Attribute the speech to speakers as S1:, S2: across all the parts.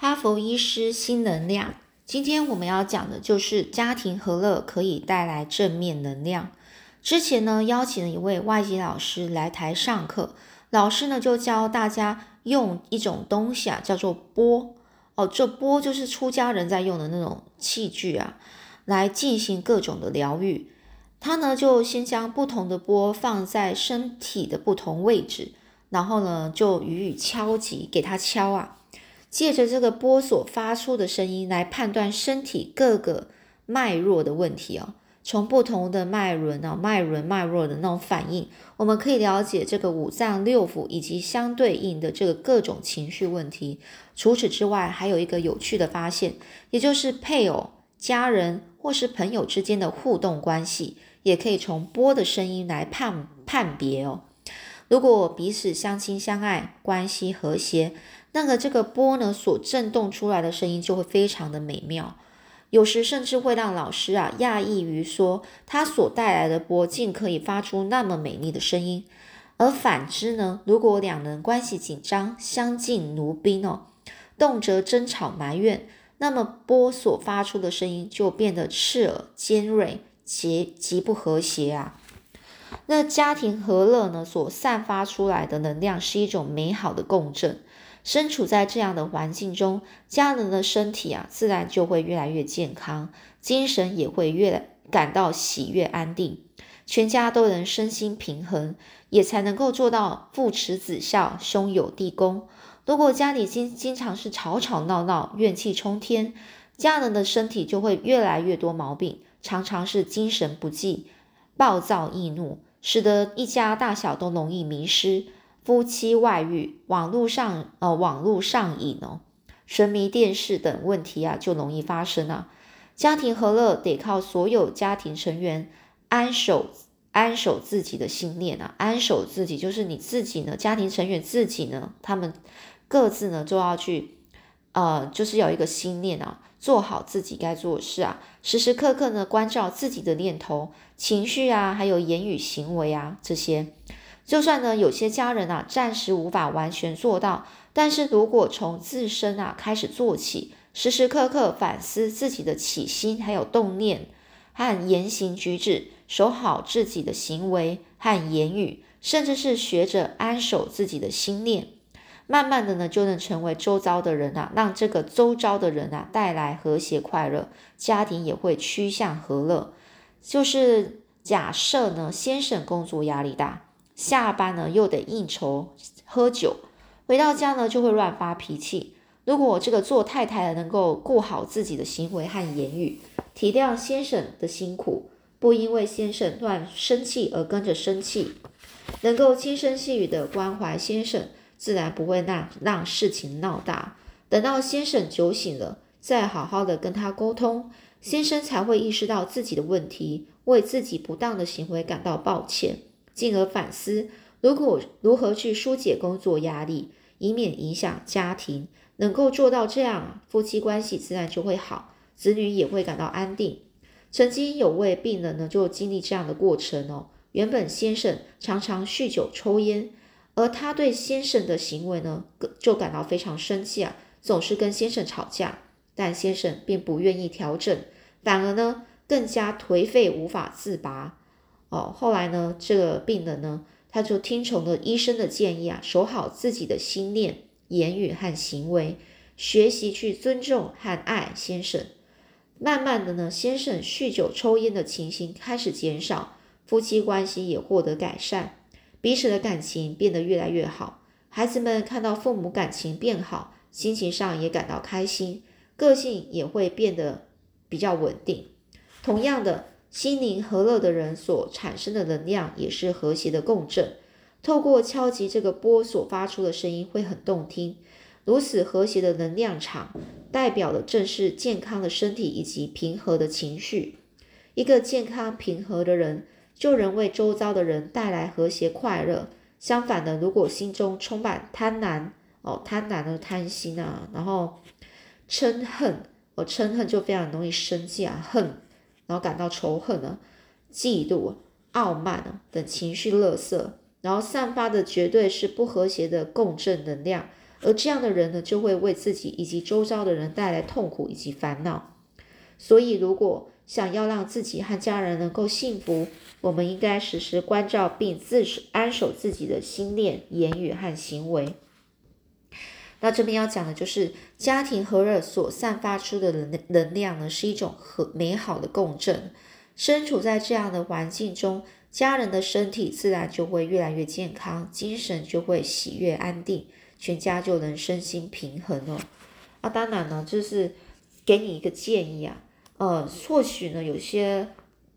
S1: 哈佛医师新能量，今天我们要讲的就是家庭和乐可以带来正面能量。之前呢，邀请了一位外籍老师来台上课，老师呢就教大家用一种东西啊，叫做钵哦，这钵就是出家人在用的那种器具啊，来进行各种的疗愈。他呢就先将不同的钵放在身体的不同位置，然后呢就予以敲击，给他敲啊。借着这个波所发出的声音来判断身体各个脉络的问题哦，从不同的脉轮啊、脉轮、脉络的那种反应，我们可以了解这个五脏六腑以及相对应的这个各种情绪问题。除此之外，还有一个有趣的发现，也就是配偶、家人或是朋友之间的互动关系，也可以从波的声音来判判别哦。如果彼此相亲相爱，关系和谐。那个这个波呢，所震动出来的声音就会非常的美妙，有时甚至会让老师啊讶异于说，它所带来的波竟可以发出那么美丽的声音。而反之呢，如果两人关系紧张，相敬如宾哦，动辄争吵埋怨，那么波所发出的声音就变得刺耳、尖锐，极极不和谐啊。那家庭和乐呢，所散发出来的能量是一种美好的共振。身处在这样的环境中，家人的身体啊，自然就会越来越健康，精神也会越感到喜悦安定，全家都能身心平衡，也才能够做到父慈子孝，兄友弟恭。如果家里经经常是吵吵闹闹，怨气冲天，家人的身体就会越来越多毛病，常常是精神不济、暴躁易怒，使得一家大小都容易迷失。夫妻外遇、网络上呃网络上瘾哦、沉迷电视等问题啊，就容易发生啊。家庭和乐得靠所有家庭成员安守安守自己的信念啊，安守自己就是你自己呢，家庭成员自己呢，他们各自呢就要去呃，就是有一个心念啊，做好自己该做的事啊，时时刻刻呢关照自己的念头、情绪啊，还有言语行为啊这些。就算呢，有些家人啊，暂时无法完全做到，但是如果从自身啊开始做起，时时刻刻反思自己的起心，还有动念和言行举止，守好自己的行为和言语，甚至是学着安守自己的心念，慢慢的呢，就能成为周遭的人啊，让这个周遭的人啊带来和谐快乐，家庭也会趋向和乐。就是假设呢，先生工作压力大。下班呢又得应酬喝酒，回到家呢就会乱发脾气。如果这个做太太的能够顾好自己的行为和言语，体谅先生的辛苦，不因为先生乱生气而跟着生气，能够轻声细语的关怀先生，自然不会让让事情闹大。等到先生酒醒了，再好好的跟他沟通，先生才会意识到自己的问题，为自己不当的行为感到抱歉。进而反思，如果如何去疏解工作压力，以免影响家庭，能够做到这样，夫妻关系自然就会好，子女也会感到安定。曾经有位病人呢，就经历这样的过程哦。原本先生常常酗酒抽烟，而他对先生的行为呢，就感到非常生气啊，总是跟先生吵架，但先生并不愿意调整，反而呢，更加颓废，无法自拔。哦，后来呢，这个病人呢，他就听从了医生的建议啊，守好自己的心念、言语和行为，学习去尊重和爱先生。慢慢的呢，先生酗酒抽烟的情形开始减少，夫妻关系也获得改善，彼此的感情变得越来越好。孩子们看到父母感情变好，心情上也感到开心，个性也会变得比较稳定。同样的。心灵和乐的人所产生的能量也是和谐的共振，透过敲击这个波所发出的声音会很动听。如此和谐的能量场，代表的正是健康的身体以及平和的情绪。一个健康平和的人，就能为周遭的人带来和谐快乐。相反的，如果心中充满贪婪，哦，贪婪的贪心啊，然后嗔恨，哦，嗔恨就非常容易生气啊，恨。然后感到仇恨呢、嫉妒、傲慢啊等情绪垃圾，然后散发的绝对是不和谐的共振能量，而这样的人呢，就会为自己以及周遭的人带来痛苦以及烦恼。所以，如果想要让自己和家人能够幸福，我们应该时时关照并自守安守自己的心念、言语和行为。那这边要讲的就是家庭和乐所散发出的能能量呢，是一种和美好的共振。身处在这样的环境中，家人的身体自然就会越来越健康，精神就会喜悦安定，全家就能身心平衡了。啊，当然呢，就是给你一个建议啊。呃，或许呢，有些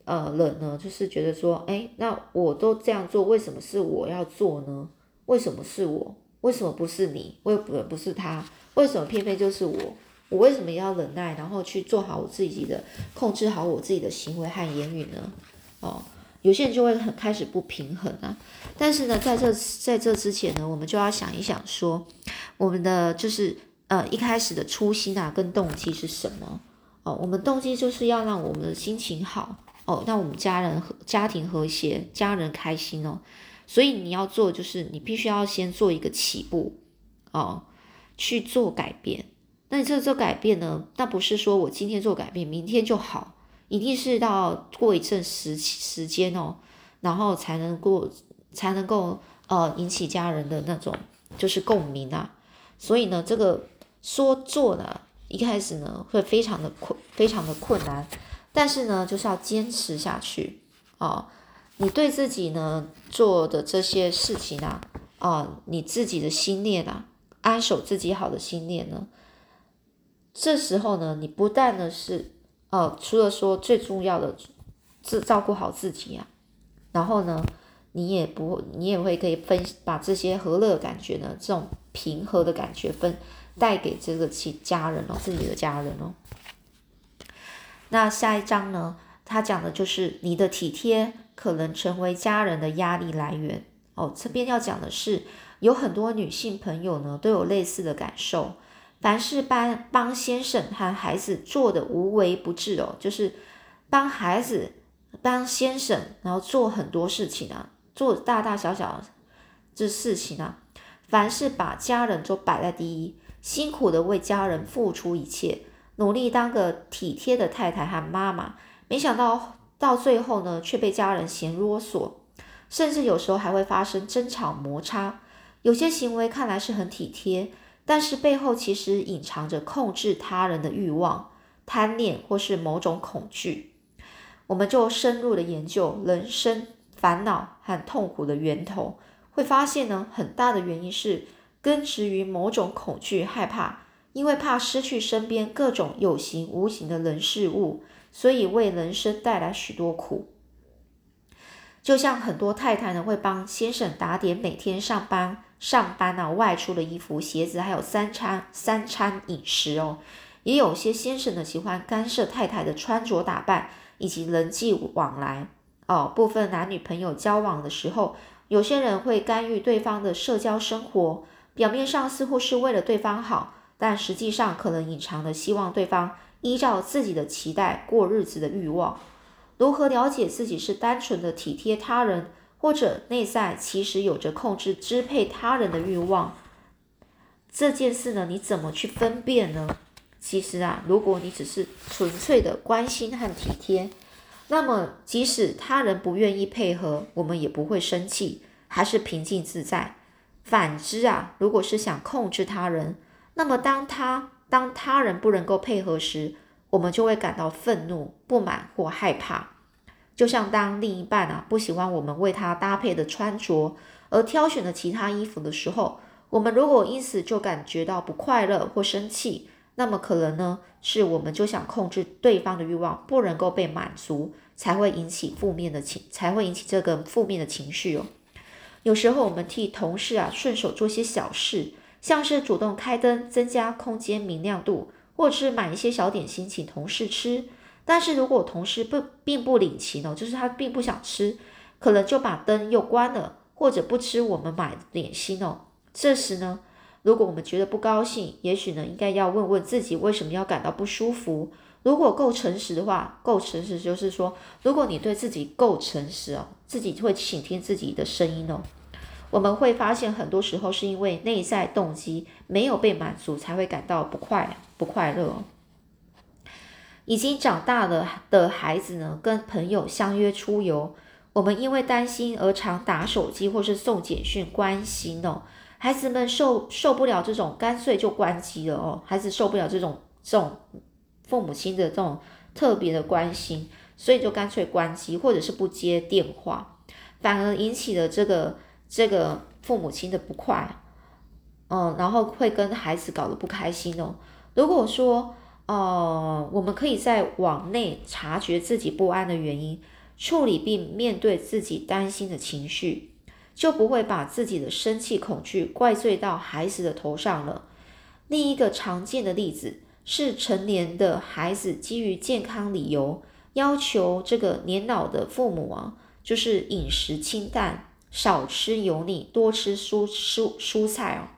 S1: 呃人呢，就是觉得说，哎，那我都这样做，为什么是我要做呢？为什么是我？为什么不是你？为不不是他？为什么偏偏就是我？我为什么要忍耐，然后去做好我自己的，控制好我自己的行为和言语呢？哦，有些人就会很开始不平衡啊。但是呢，在这在这之前呢，我们就要想一想，说我们的就是呃一开始的初心啊，跟动机是什么？哦，我们动机就是要让我们的心情好哦，让我们家人和家庭和谐，家人开心哦。所以你要做，就是你必须要先做一个起步哦，去做改变。那你这做改变呢？那不是说我今天做改变，明天就好，一定是到过一阵时时间哦，然后才能够才能够呃引起家人的那种就是共鸣啊。所以呢，这个说做呢。一开始呢，会非常的困，非常的困难，但是呢，就是要坚持下去啊！你对自己呢做的这些事情啊，啊，你自己的心念啊，安守自己好的心念呢，这时候呢，你不但呢是，哦，除了说最重要的，自照顾好自己啊，然后呢，你也不，你也会可以分把这些和乐感觉呢，这种平和的感觉分。带给这个其家人哦，自己的家人哦。那下一章呢？他讲的就是你的体贴可能成为家人的压力来源哦。这边要讲的是，有很多女性朋友呢都有类似的感受。凡是帮帮先生和孩子做的无微不至哦，就是帮孩子、帮先生，然后做很多事情啊，做大大小小这事情啊，凡是把家人都摆在第一。辛苦的为家人付出一切，努力当个体贴的太太和妈妈，没想到到最后呢，却被家人嫌啰嗦，甚至有时候还会发生争吵摩擦。有些行为看来是很体贴，但是背后其实隐藏着控制他人的欲望、贪念或是某种恐惧。我们就深入的研究人生烦恼和痛苦的源头，会发现呢，很大的原因是。根植于某种恐惧、害怕，因为怕失去身边各种有形无形的人事物，所以为人生带来许多苦。就像很多太太呢，会帮先生打点每天上班、上班啊外出的衣服、鞋子，还有三餐三餐饮食哦。也有些先生呢，喜欢干涉太太的穿着打扮以及人际往来哦。部分男女朋友交往的时候，有些人会干预对方的社交生活。表面上似乎是为了对方好，但实际上可能隐藏的希望对方依照自己的期待过日子的欲望。如何了解自己是单纯的体贴他人，或者内在其实有着控制支配他人的欲望？这件事呢，你怎么去分辨呢？其实啊，如果你只是纯粹的关心和体贴，那么即使他人不愿意配合，我们也不会生气，还是平静自在。反之啊，如果是想控制他人，那么当他当他人不能够配合时，我们就会感到愤怒、不满或害怕。就像当另一半啊不喜欢我们为他搭配的穿着，而挑选了其他衣服的时候，我们如果因此就感觉到不快乐或生气，那么可能呢是我们就想控制对方的欲望不能够被满足，才会引起负面的情，才会引起这个负面的情绪哦。有时候我们替同事啊顺手做些小事，像是主动开灯增加空间明亮度，或者是买一些小点心请同事吃。但是如果同事不并不领情呢，就是他并不想吃，可能就把灯又关了，或者不吃我们买的点心哦。这时呢，如果我们觉得不高兴，也许呢应该要问问自己为什么要感到不舒服。如果够诚实的话，够诚实就是说，如果你对自己够诚实哦。自己会倾听自己的声音哦。我们会发现很多时候是因为内在动机没有被满足，才会感到不快不快乐。已经长大了的孩子呢，跟朋友相约出游，我们因为担心而常打手机或是送简讯关心哦。孩子们受受不了这种，干脆就关机了哦。孩子受不了这种这种父母亲的这种特别的关心，所以就干脆关机，或者是不接电话，反而引起了这个这个父母亲的不快，嗯，然后会跟孩子搞得不开心哦。如果说，哦，我们可以在往内察觉自己不安的原因，处理并面对自己担心的情绪。就不会把自己的生气、恐惧怪罪到孩子的头上了。另一个常见的例子是，成年的孩子基于健康理由，要求这个年老的父母啊，就是饮食清淡，少吃油腻，多吃蔬蔬蔬菜哦。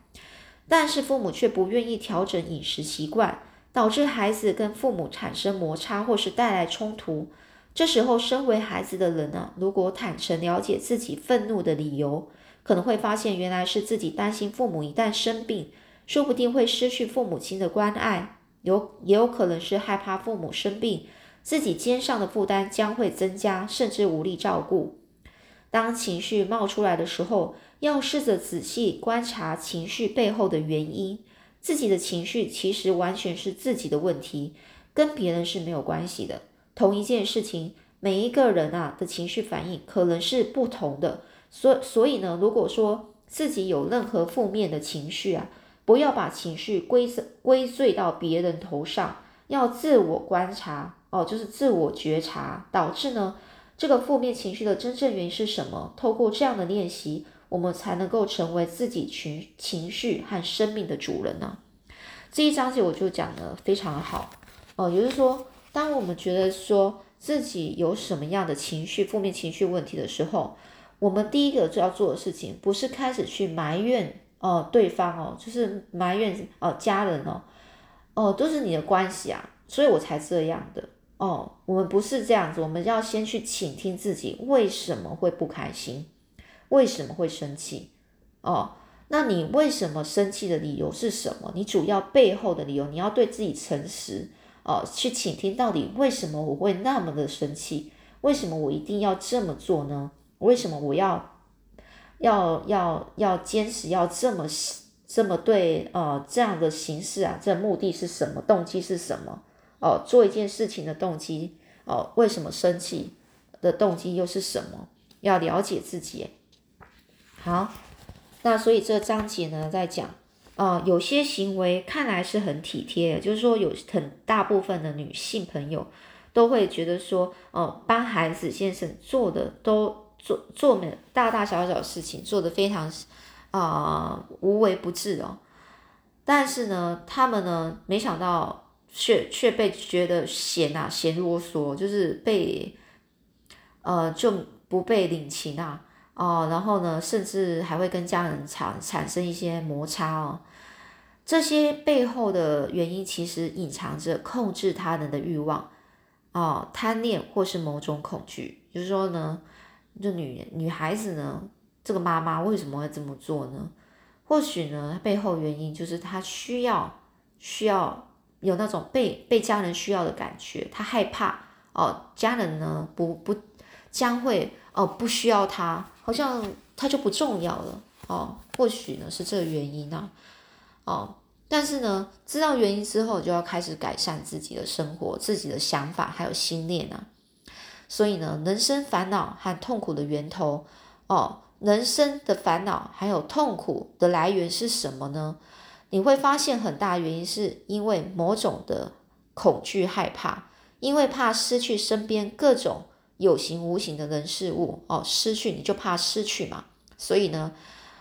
S1: 但是父母却不愿意调整饮食习惯，导致孩子跟父母产生摩擦，或是带来冲突。这时候，身为孩子的人呢，如果坦诚了解自己愤怒的理由，可能会发现原来是自己担心父母一旦生病，说不定会失去父母亲的关爱，有也有可能是害怕父母生病，自己肩上的负担将会增加，甚至无力照顾。当情绪冒出来的时候，要试着仔细观察情绪背后的原因，自己的情绪其实完全是自己的问题，跟别人是没有关系的。同一件事情，每一个人啊的情绪反应可能是不同的，所所以呢，如果说自己有任何负面的情绪啊，不要把情绪归归罪到别人头上，要自我观察哦，就是自我觉察，导致呢这个负面情绪的真正原因是什么？透过这样的练习，我们才能够成为自己情情绪和生命的主人呢。这一章节我就讲的非常好哦，也就是说。当我们觉得说自己有什么样的情绪、负面情绪问题的时候，我们第一个就要做的事情，不是开始去埋怨哦对方哦，就是埋怨哦家人哦，哦都是你的关系啊，所以我才这样的哦。我们不是这样子，我们要先去倾听自己为什么会不开心，为什么会生气哦？那你为什么生气的理由是什么？你主要背后的理由，你要对自己诚实。哦，去倾听到底为什么我会那么的生气？为什么我一定要这么做呢？为什么我要要要要坚持要这么这么对？呃，这样的形式啊，这目的是什么？动机是什么？哦，做一件事情的动机哦，为什么生气的动机又是什么？要了解自己。好，那所以这章节呢，在讲。啊，有些行为看来是很体贴，就是说有很大部分的女性朋友都会觉得说，哦，帮孩子先生做的都做做每大大小小事情做的非常啊无微不至哦，但是呢，他们呢没想到却却被觉得嫌啊嫌啰嗦，就是被呃就不被领情啊。哦，然后呢，甚至还会跟家人产产生一些摩擦哦。这些背后的原因，其实隐藏着控制他人的欲望，哦，贪念或是某种恐惧。就是说呢，这女女孩子呢，这个妈妈为什么会这么做呢？或许呢，她背后原因就是她需要需要有那种被被家人需要的感觉，她害怕哦，家人呢不不将会哦不需要她。好像他就不重要了哦，或许呢是这个原因呢，哦，但是呢，知道原因之后，就要开始改善自己的生活、自己的想法还有心念啊。所以呢，人生烦恼和痛苦的源头哦，人生的烦恼还有痛苦的来源是什么呢？你会发现很大原因是因为某种的恐惧、害怕，因为怕失去身边各种。有形无形的人事物哦，失去你就怕失去嘛，所以呢，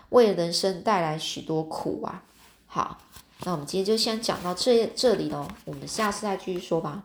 S1: 为人生带来许多苦啊。好，那我们今天就先讲到这这里喽，我们下次再继续说吧。